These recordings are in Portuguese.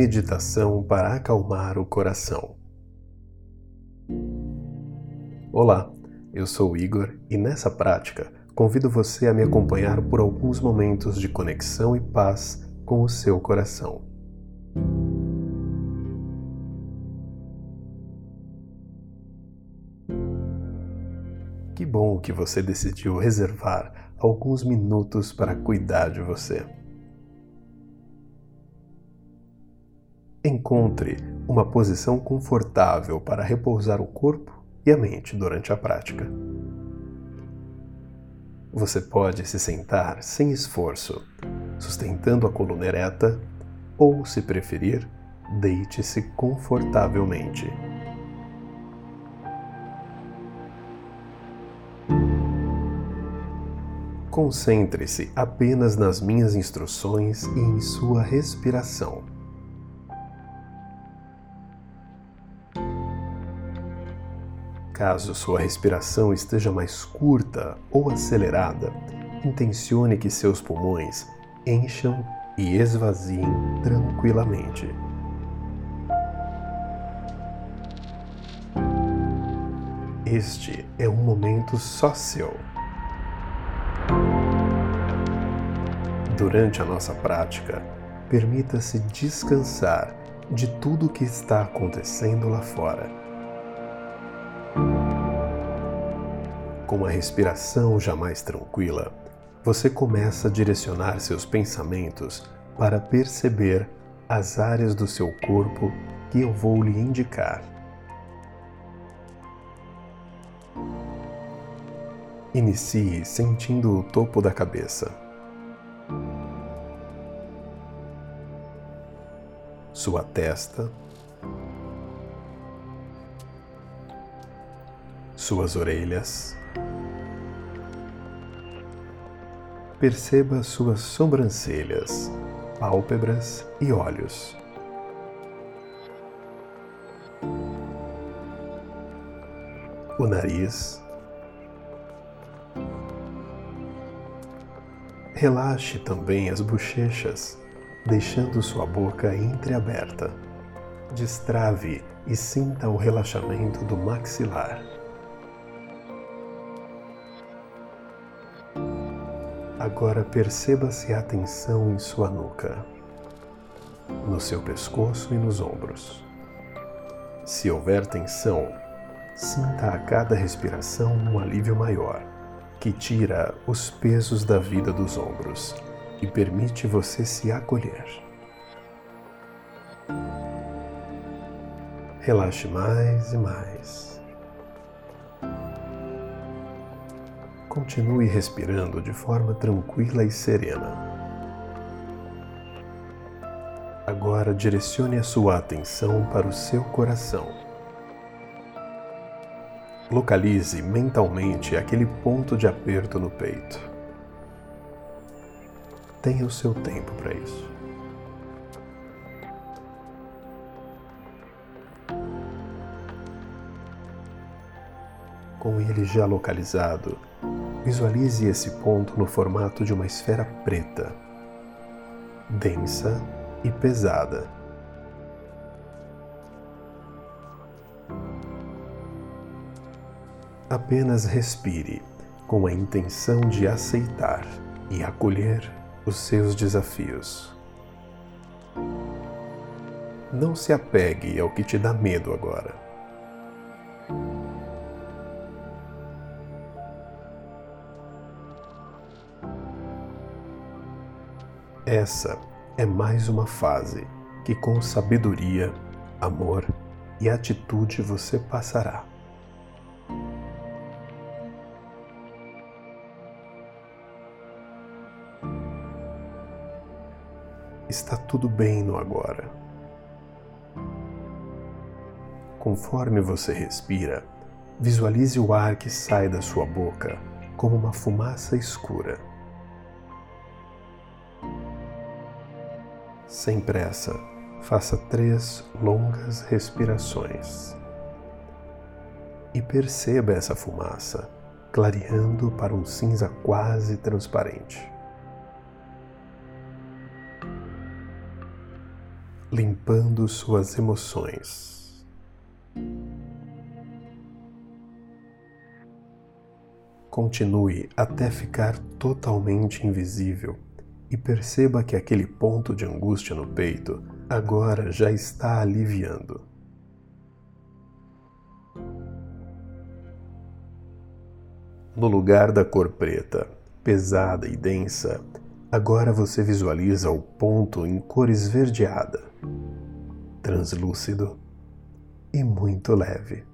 Meditação para acalmar o coração. Olá, eu sou Igor e nessa prática convido você a me acompanhar por alguns momentos de conexão e paz com o seu coração. Que bom que você decidiu reservar alguns minutos para cuidar de você. Encontre uma posição confortável para repousar o corpo e a mente durante a prática. Você pode se sentar sem esforço, sustentando a coluna ereta, ou, se preferir, deite-se confortavelmente. Concentre-se apenas nas minhas instruções e em sua respiração. Caso sua respiração esteja mais curta ou acelerada, intencione que seus pulmões encham e esvaziem tranquilamente. Este é um momento só seu. Durante a nossa prática, permita-se descansar de tudo o que está acontecendo lá fora Com a respiração já mais tranquila, você começa a direcionar seus pensamentos para perceber as áreas do seu corpo que eu vou lhe indicar. Inicie sentindo o topo da cabeça. Sua testa. Suas orelhas. Perceba suas sobrancelhas, pálpebras e olhos. O nariz. Relaxe também as bochechas, deixando sua boca entreaberta. Destrave e sinta o relaxamento do maxilar. Agora perceba-se a tensão em sua nuca, no seu pescoço e nos ombros. Se houver tensão, sinta a cada respiração um alívio maior, que tira os pesos da vida dos ombros e permite você se acolher. Relaxe mais e mais. Continue respirando de forma tranquila e serena. Agora direcione a sua atenção para o seu coração. Localize mentalmente aquele ponto de aperto no peito. Tenha o seu tempo para isso. Com ele já localizado, Visualize esse ponto no formato de uma esfera preta, densa e pesada. Apenas respire com a intenção de aceitar e acolher os seus desafios. Não se apegue ao que te dá medo agora. Essa é mais uma fase que, com sabedoria, amor e atitude, você passará. Está tudo bem no agora. Conforme você respira, visualize o ar que sai da sua boca como uma fumaça escura. Sem pressa, faça três longas respirações. E perceba essa fumaça clareando para um cinza quase transparente. limpando suas emoções. Continue até ficar totalmente invisível e perceba que aquele ponto de angústia no peito agora já está aliviando. No lugar da cor preta, pesada e densa, agora você visualiza o ponto em cor esverdeada, translúcido e muito leve.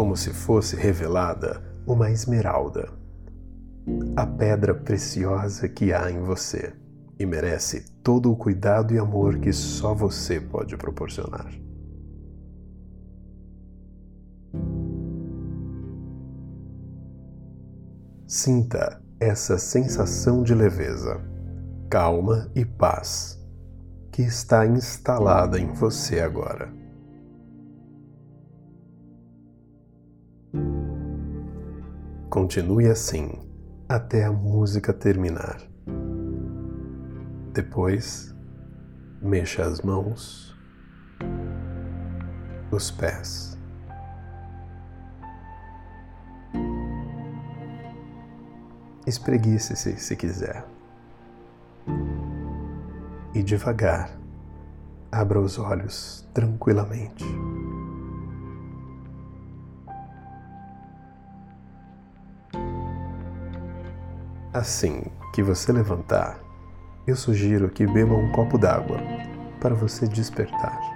Como se fosse revelada uma esmeralda, a pedra preciosa que há em você e merece todo o cuidado e amor que só você pode proporcionar. Sinta essa sensação de leveza, calma e paz que está instalada em você agora. Continue assim até a música terminar. Depois, mexa as mãos, os pés. Espreguice-se se quiser. E devagar, abra os olhos tranquilamente. Assim que você levantar, eu sugiro que beba um copo d'água para você despertar.